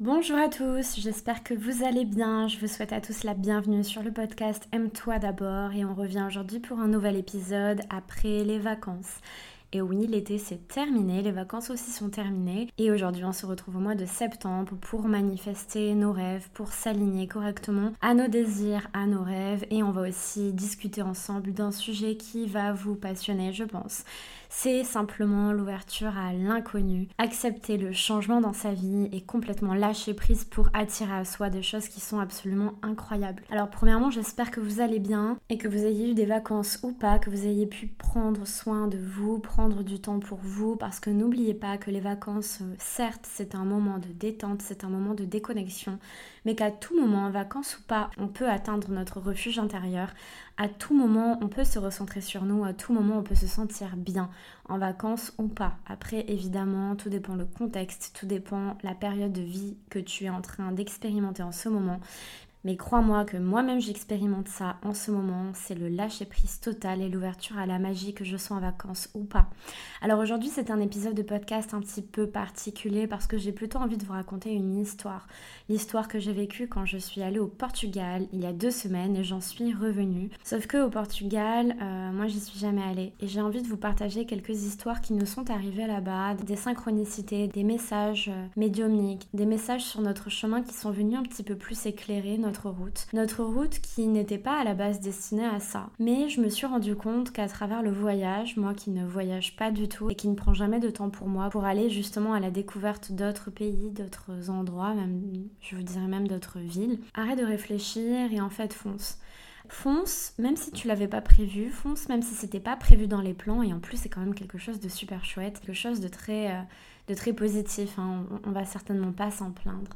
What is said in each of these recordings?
Bonjour à tous, j'espère que vous allez bien. Je vous souhaite à tous la bienvenue sur le podcast Aime-toi d'abord et on revient aujourd'hui pour un nouvel épisode après les vacances. Et oui, l'été c'est terminé, les vacances aussi sont terminées. Et aujourd'hui, on se retrouve au mois de septembre pour manifester nos rêves, pour s'aligner correctement à nos désirs, à nos rêves. Et on va aussi discuter ensemble d'un sujet qui va vous passionner, je pense c'est simplement l'ouverture à l'inconnu, accepter le changement dans sa vie et complètement lâcher prise pour attirer à soi des choses qui sont absolument incroyables. Alors premièrement, j'espère que vous allez bien et que vous ayez eu des vacances ou pas, que vous ayez pu prendre soin de vous, prendre du temps pour vous, parce que n'oubliez pas que les vacances, euh, certes, c'est un moment de détente, c'est un moment de déconnexion, mais qu'à tout moment, en vacances ou pas, on peut atteindre notre refuge intérieur. À tout moment, on peut se recentrer sur nous, à tout moment, on peut se sentir bien, en vacances ou pas. Après, évidemment, tout dépend le contexte, tout dépend la période de vie que tu es en train d'expérimenter en ce moment. Mais crois-moi que moi-même j'expérimente ça en ce moment, c'est le lâcher-prise total et l'ouverture à la magie que je sois en vacances ou pas. Alors aujourd'hui c'est un épisode de podcast un petit peu particulier parce que j'ai plutôt envie de vous raconter une histoire. L'histoire que j'ai vécue quand je suis allée au Portugal il y a deux semaines et j'en suis revenue. Sauf que au Portugal, euh, moi j'y suis jamais allée et j'ai envie de vous partager quelques histoires qui nous sont arrivées là-bas, des synchronicités, des messages euh, médiumniques, des messages sur notre chemin qui sont venus un petit peu plus éclairer notre route. Notre route qui n'était pas à la base destinée à ça. Mais je me suis rendu compte qu'à travers le voyage, moi qui ne voyage pas du tout et qui ne prend jamais de temps pour moi, pour aller justement à la découverte d'autres pays, d'autres endroits, même, je vous dirais même d'autres villes, arrête de réfléchir et en fait fonce. Fonce, même si tu l'avais pas prévu, fonce, même si c'était pas prévu dans les plans, et en plus c'est quand même quelque chose de super chouette, quelque chose de très, euh, de très positif, hein. on, on va certainement pas s'en plaindre.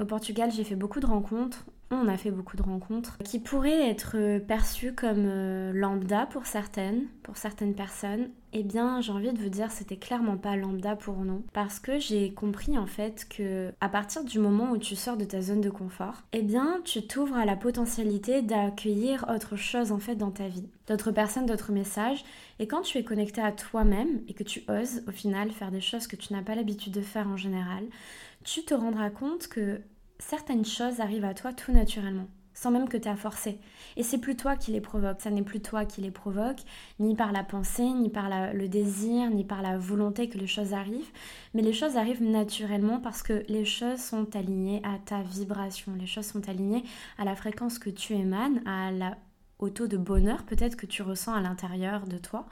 Au Portugal, j'ai fait beaucoup de rencontres on a fait beaucoup de rencontres qui pourraient être perçues comme euh, lambda pour certaines, pour certaines personnes. Eh bien, j'ai envie de vous dire, c'était clairement pas lambda pour nous, parce que j'ai compris en fait que à partir du moment où tu sors de ta zone de confort, eh bien, tu t'ouvres à la potentialité d'accueillir autre chose en fait dans ta vie, d'autres personnes, d'autres messages. Et quand tu es connecté à toi-même et que tu oses au final faire des choses que tu n'as pas l'habitude de faire en général, tu te rendras compte que certaines choses arrivent à toi tout naturellement, sans même que tu aies à forcer. Et c'est plus toi qui les provoque, ça n'est plus toi qui les provoque, ni par la pensée, ni par le désir, ni par la volonté que les choses arrivent, mais les choses arrivent naturellement parce que les choses sont alignées à ta vibration, les choses sont alignées à la fréquence que tu émanes, à la au taux de bonheur peut-être que tu ressens à l'intérieur de toi.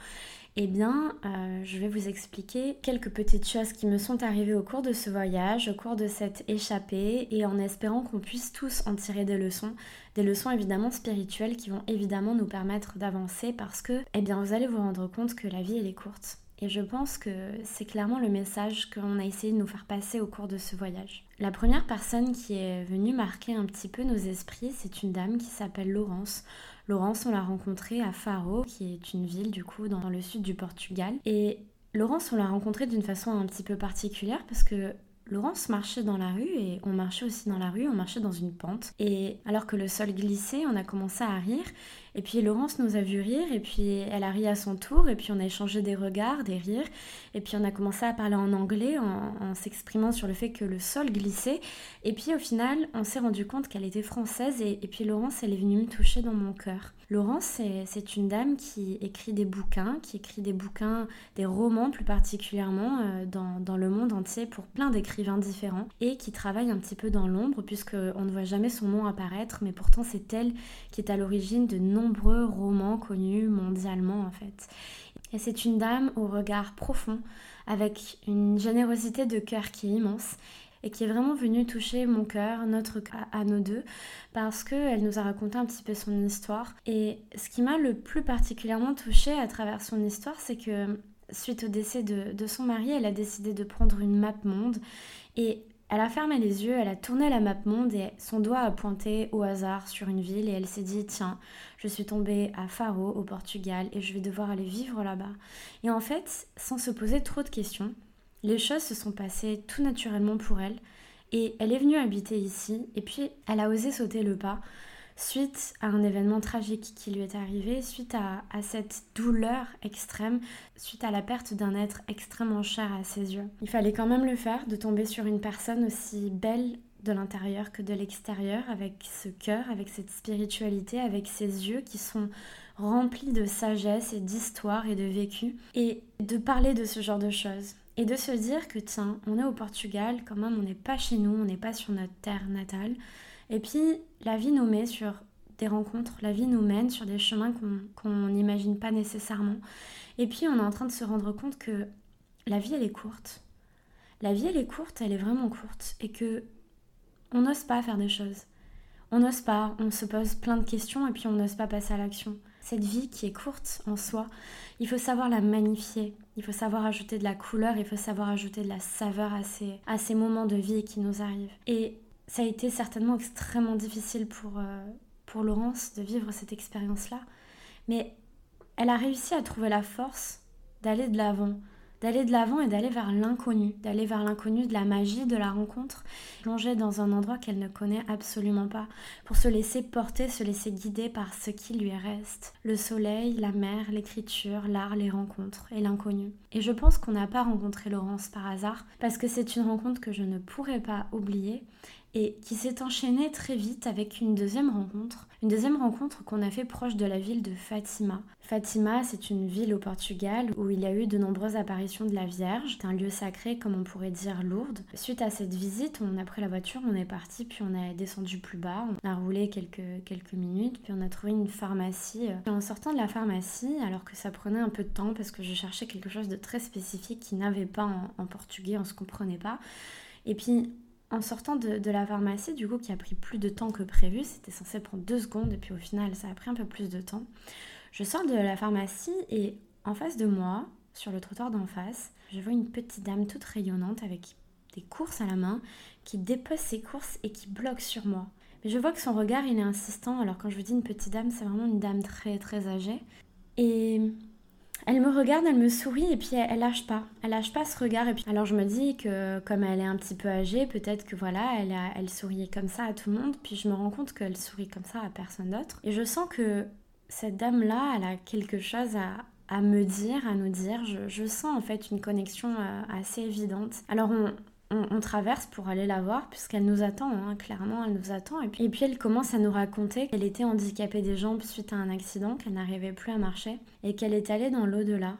Eh bien, euh, je vais vous expliquer quelques petites choses qui me sont arrivées au cours de ce voyage, au cours de cette échappée, et en espérant qu'on puisse tous en tirer des leçons, des leçons évidemment spirituelles qui vont évidemment nous permettre d'avancer parce que, eh bien, vous allez vous rendre compte que la vie, elle est courte. Et je pense que c'est clairement le message qu'on a essayé de nous faire passer au cours de ce voyage. La première personne qui est venue marquer un petit peu nos esprits, c'est une dame qui s'appelle Laurence. Laurence, on l'a rencontrée à Faro, qui est une ville du coup dans le sud du Portugal. Et Laurence, on l'a rencontrée d'une façon un petit peu particulière parce que Laurence marchait dans la rue et on marchait aussi dans la rue, on marchait dans une pente. Et alors que le sol glissait, on a commencé à rire. Et puis Laurence nous a vu rire et puis elle a ri à son tour et puis on a échangé des regards, des rires. Et puis on a commencé à parler en anglais en, s'exprimant sur le fait que le sol glissait. Et puis au final, on s'est rendu compte qu'elle était française et, puis Laurence, elle est venue me toucher dans mon cœur. Laurence, c'est une dame qui écrit des bouquins, qui écrit des bouquins, des romans plus particulièrement euh, dans, le monde entier pour plein d'écrivains différents et qui travaille un petit peu dans l'ombre puisqu'on ne voit jamais son nom apparaître, mais pourtant c'est elle qui est à l'origine de nombreux romans connus mondialement en fait. Et c'est une dame au regard profond, avec une générosité de cœur qui est immense et qui est vraiment venue toucher mon cœur, notre à, nos deux, parce qu'elle nous a raconté un petit peu son histoire. Et ce qui m'a le plus particulièrement touchée à travers son histoire, c'est que suite au décès de, de, son mari, elle a décidé de prendre une map monde et elle a fermé les yeux, elle a tourné la map monde et son doigt a pointé au hasard sur une ville et elle s'est dit tiens, je suis tombée à Faro au Portugal et je vais devoir aller vivre là-bas. Et en fait, sans se poser trop de questions, les choses se sont passées tout naturellement pour elle et elle est venue habiter ici et puis elle a osé sauter le pas, suite à un événement tragique qui lui est arrivé, suite à, cette douleur extrême, suite à la perte d'un être extrêmement cher à ses yeux. Il fallait quand même le faire, de tomber sur une personne aussi belle de l'intérieur que de l'extérieur, avec ce cœur, avec cette spiritualité, avec ses yeux qui sont remplis de sagesse et d'histoire et de vécu, et de parler de ce genre de choses. Et de se dire que tiens, on est au Portugal, quand même, on n'est pas chez nous, on n'est pas sur notre terre natale. Et puis, la vie nous met sur des rencontres, la vie nous mène sur des chemins qu'on n'imagine pas nécessairement. Et puis, on est en train de se rendre compte que la vie, elle est courte. La vie, elle est courte, elle est vraiment courte. Et que on n'ose pas faire des choses. On n'ose pas, on se pose plein de questions et puis on n'ose pas passer à l'action. Cette vie qui est courte en soi, il faut savoir la magnifier, il faut savoir ajouter de la couleur, il faut savoir ajouter de la saveur à ces, à ces moments de vie qui nous arrivent. Et ça a été certainement extrêmement difficile pour, euh, pour Laurence de vivre cette expérience-là, mais elle a réussi à trouver la force d'aller de l'avant, d'aller de l'avant et d'aller vers l'inconnu, d'aller vers l'inconnu de la magie de la rencontre, plonger dans un endroit qu'elle ne connaît absolument pas, pour se laisser porter, se laisser guider par ce qui lui reste, le soleil, la mer, l'écriture, l'art, les rencontres et l'inconnu. Et je pense qu'on n'a pas rencontré Laurence par hasard, parce que c'est une rencontre que je ne pourrais pas oublier et qui s'est enchaînée très vite avec une deuxième rencontre. Une deuxième rencontre qu'on a fait proche de la ville de Fatima. Fatima, c'est une ville au Portugal où il y a eu de nombreuses apparitions de la Vierge. C'est un lieu sacré, comme on pourrait dire, Lourdes. Suite à cette visite, on a pris la voiture, on est parti, puis on a descendu plus bas. On a roulé quelques, quelques minutes, puis on a trouvé une pharmacie. Et en sortant de la pharmacie, alors que ça prenait un peu de temps parce que je cherchais quelque chose de très spécifique qui n'avait pas en, en portugais, on se comprenait pas. Et puis en sortant de, la pharmacie, du coup, qui a pris plus de temps que prévu, c'était censé prendre deux secondes, et puis au final, ça a pris un peu plus de temps. Je sors de la pharmacie et en face de moi, sur le trottoir d'en face, je vois une petite dame toute rayonnante avec des courses à la main qui dépose ses courses et qui bloque sur moi. Mais je vois que son regard, il est insistant. Alors quand je vous dis une petite dame, c'est vraiment une dame très très âgée. Et elle me regarde, elle me sourit et puis elle, lâche pas. Elle lâche pas ce regard. Et puis alors je me dis que comme elle est un petit peu âgée, peut-être que voilà, elle, elle souriait comme ça à tout le monde. Puis je me rends compte qu'elle sourit comme ça à personne d'autre. Et je sens que cette dame-là, elle a quelque chose à, me dire, à nous dire. Je, je, sens en fait une connexion euh, assez évidente. Alors on, on, traverse pour aller la voir, puisqu'elle nous attend, hein, clairement, elle nous attend. Et puis, elle commence à nous raconter qu'elle était handicapée des jambes suite à un accident, qu'elle n'arrivait plus à marcher, et qu'elle est allée dans l'au-delà.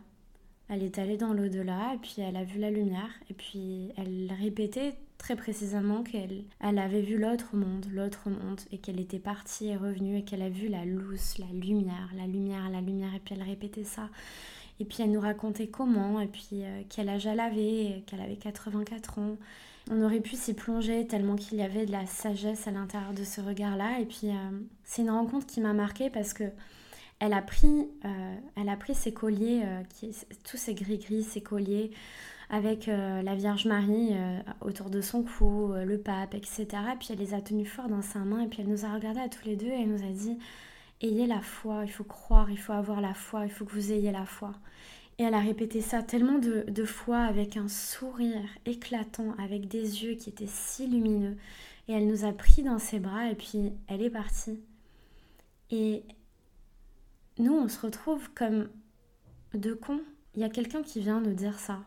Elle est allée dans l'au-delà, et puis elle a vu la lumière, et puis elle répétait très précisément qu'elle elle avait vu l'autre monde, l'autre monde, et qu'elle était partie et revenue, et qu'elle a vu la lousse, la lumière, la lumière, la lumière, et puis elle répétait ça. Et puis elle nous racontait comment, et puis euh, quel âge elle avait, qu'elle avait 84 ans. On aurait pu s'y plonger tellement qu'il y avait de la sagesse à l'intérieur de ce regard-là. Et puis euh, c'est une rencontre qui m'a marquée parce que elle a pris, euh, elle a pris ses colliers, qui, tous ces gris-gris, ses colliers, avec la Vierge Marie autour de son cou, le pape, etc. Puis elle les a tenus fort dans sa main et puis elle nous a regardés à tous les deux et elle nous a dit Ayez la foi, il faut croire, il faut avoir la foi, il faut que vous ayez la foi. Et elle a répété ça tellement de, fois avec un sourire éclatant, avec des yeux qui étaient si lumineux. Et elle nous a pris dans ses bras et puis elle est partie. Et nous, on se retrouve comme deux cons. Il y a quelqu'un qui vient nous dire ça.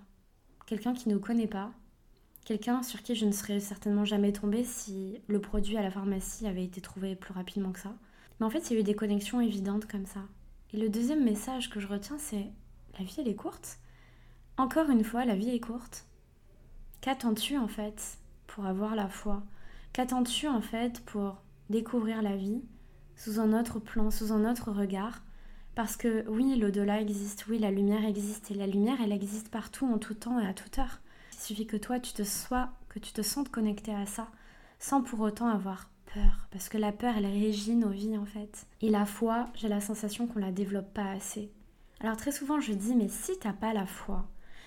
Quelqu'un qui ne nous connaît pas. Quelqu'un sur qui je ne serais certainement jamais tombée si le produit à la pharmacie avait été trouvé plus rapidement que ça. Mais en fait, il y a eu des connexions évidentes comme ça. Et le deuxième message que je retiens, c'est la vie, elle est courte. Encore une fois, la vie est courte. Qu'attends-tu en fait pour avoir la foi? Qu'attends-tu en fait pour découvrir la vie sous un autre plan, sous un autre regard? Parce que oui, l'au-delà existe, oui, la lumière existe, et la lumière, elle existe partout, en tout temps et à toute heure. Il suffit que toi, tu te sois, que tu te sentes connecté à ça, sans pour autant avoir Parce que la peur, elle régit nos vies en fait. Et la foi, j'ai la sensation qu'on la développe pas assez. Alors très souvent je dis mais si t'as pas la foi,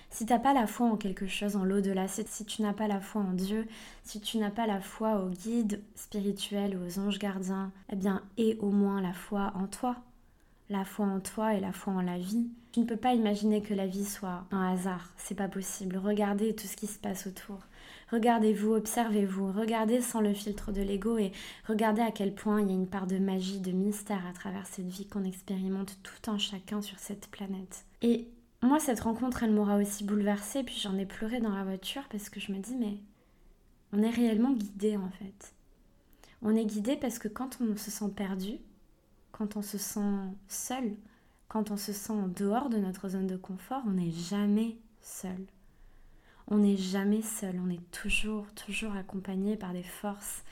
si t'as pas la foi en quelque chose, en l'au-delà, si tu n'as pas la foi en Dieu, si tu n'as pas la foi aux guides spirituels aux anges gardiens, eh bien aie au moins la foi en toi. La foi en toi et la foi en la vie. Tu ne peux pas imaginer que la vie soit un hasard, c'est pas possible. Regardez tout ce qui se passe autour. Regardez-vous, observez-vous, regardez sans le filtre de l'ego et regardez à quel point il y a une part de magie, de mystère à travers cette vie qu'on expérimente tout un chacun sur cette planète. Et moi, cette rencontre, elle m'aura aussi bouleversée, puis j'en ai pleuré dans la voiture parce que je me dis, mais on est réellement guidé en fait. On est guidé parce que quand on se sent perdu, quand on se sent seul, quand on se sent en dehors de notre zone de confort, on n'est jamais seul. On n'est jamais seul, on est toujours, toujours accompagné par des forces,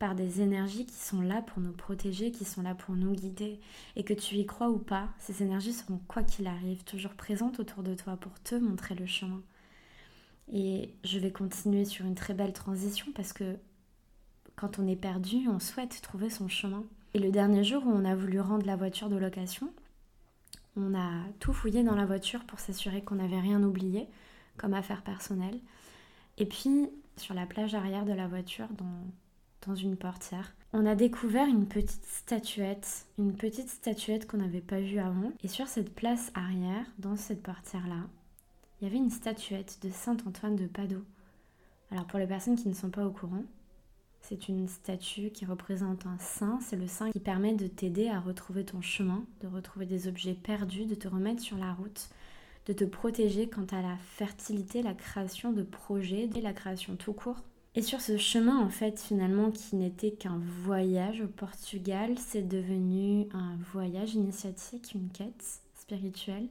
par des énergies qui sont là pour nous protéger, qui sont là pour nous guider. Et que tu y crois ou pas, ces énergies seront, quoi qu'il arrive, toujours présentes autour de toi pour te montrer le chemin. Et je vais continuer sur une très belle transition parce que quand on est perdu, on souhaite trouver son chemin. Et le dernier jour où on a voulu rendre la voiture de location, on a tout fouillé dans la voiture pour s'assurer qu'on n'avait rien oublié comme affaire personnelle. Et puis, sur la plage arrière de la voiture, dans, dans une portière, on a découvert une petite statuette, une petite statuette qu'on n'avait pas vue avant. Et sur cette place arrière, dans cette portière-là, il y avait une statuette de Saint Antoine de Padoue. Alors pour les personnes qui ne sont pas au courant, c'est une statue qui représente un saint. C'est le saint qui permet de t'aider à retrouver ton chemin, de retrouver des objets perdus, de te remettre sur la route, de te protéger quant à la fertilité, la création de projets, et la création tout court. Et sur ce chemin, en fait, finalement, qui n'était qu'un voyage au Portugal, c'est devenu un voyage initiatique, une quête spirituelle,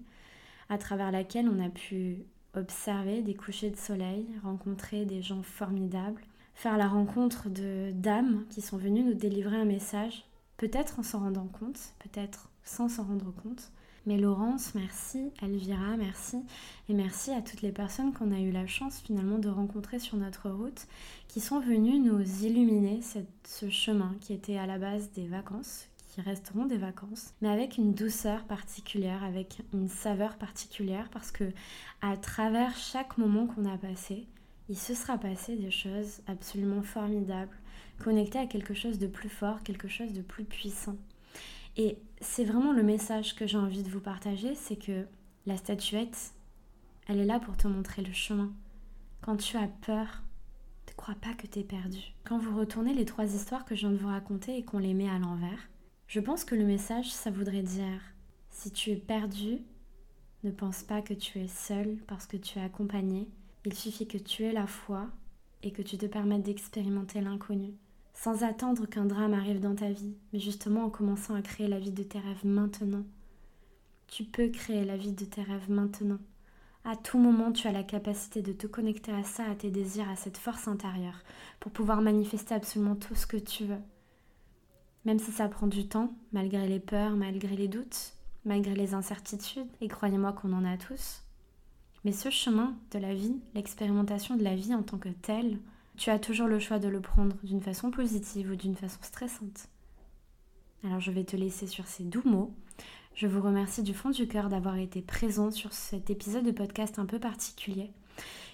à travers laquelle on a pu observer des couchers de soleil, rencontrer des gens formidables, faire la rencontre de dames qui sont venues nous délivrer un message, peut-être en s'en rendant compte, peut-être sans s'en rendre compte. Mais Laurence, merci, Elvira, merci, et merci à toutes les personnes qu'on a eu la chance finalement de rencontrer sur notre route, qui sont venues nous illuminer ce chemin qui était à la base des vacances, qui resteront des vacances, mais avec une douceur particulière, avec une saveur particulière, parce que à travers chaque moment qu'on a passé, il se sera passé des choses absolument formidables, connectées à quelque chose de plus fort, quelque chose de plus puissant. Et c'est vraiment le message que j'ai envie de vous partager, c'est que la statuette, elle est là pour te montrer le chemin. Quand tu as peur, ne crois pas que tu es perdu. Quand vous retournez les trois histoires que je viens de vous raconter et qu'on les met à l'envers, je pense que le message, ça voudrait dire, si tu es perdu, ne pense pas que tu es seul parce que tu es accompagné il suffit que tu aies la foi et que tu te permettes d'expérimenter l'inconnu, sans attendre qu'un drame arrive dans ta vie, mais justement en commençant à créer la vie de tes rêves maintenant. Tu peux créer la vie de tes rêves maintenant. À tout moment, tu as la capacité de te connecter à ça, à tes désirs, à cette force intérieure, pour pouvoir manifester absolument tout ce que tu veux. Même si ça prend du temps, malgré les peurs, malgré les doutes, malgré les incertitudes, et croyez-moi qu'on en a tous, mais ce chemin de la vie, l'expérimentation de la vie en tant que telle, tu as toujours le choix de le prendre d'une façon positive ou d'une façon stressante. Alors je vais te laisser sur ces doux mots. Je vous remercie du fond du cœur d'avoir été présent sur cet épisode de podcast un peu particulier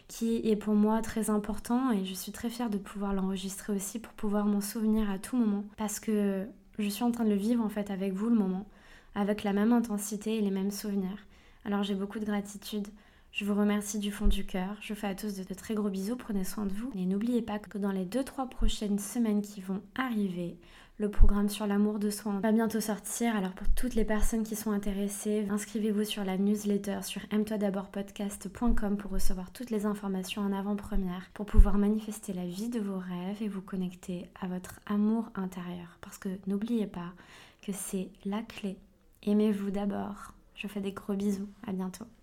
qui est pour moi très important et je suis très fière de pouvoir l'enregistrer aussi pour pouvoir m'en souvenir à tout moment parce que je suis en train de le vivre en fait avec vous le moment, avec la même intensité et les mêmes souvenirs. Alors j'ai beaucoup de gratitude je vous remercie du fond du cœur. Je vous fais à tous de, très gros bisous. Prenez soin de vous. Et n'oubliez pas que dans les 2-3 prochaines semaines qui vont arriver, le programme sur l'amour de soi va bientôt sortir. Alors pour toutes les personnes qui sont intéressées, inscrivez-vous sur la newsletter sur aime-toi d'abord podcast.com pour recevoir toutes les informations en avant-première, pour pouvoir manifester la vie de vos rêves et vous connecter à votre amour intérieur. Parce que n'oubliez pas que c'est la clé. Aimez-vous d'abord. Je fais des gros bisous. À bientôt.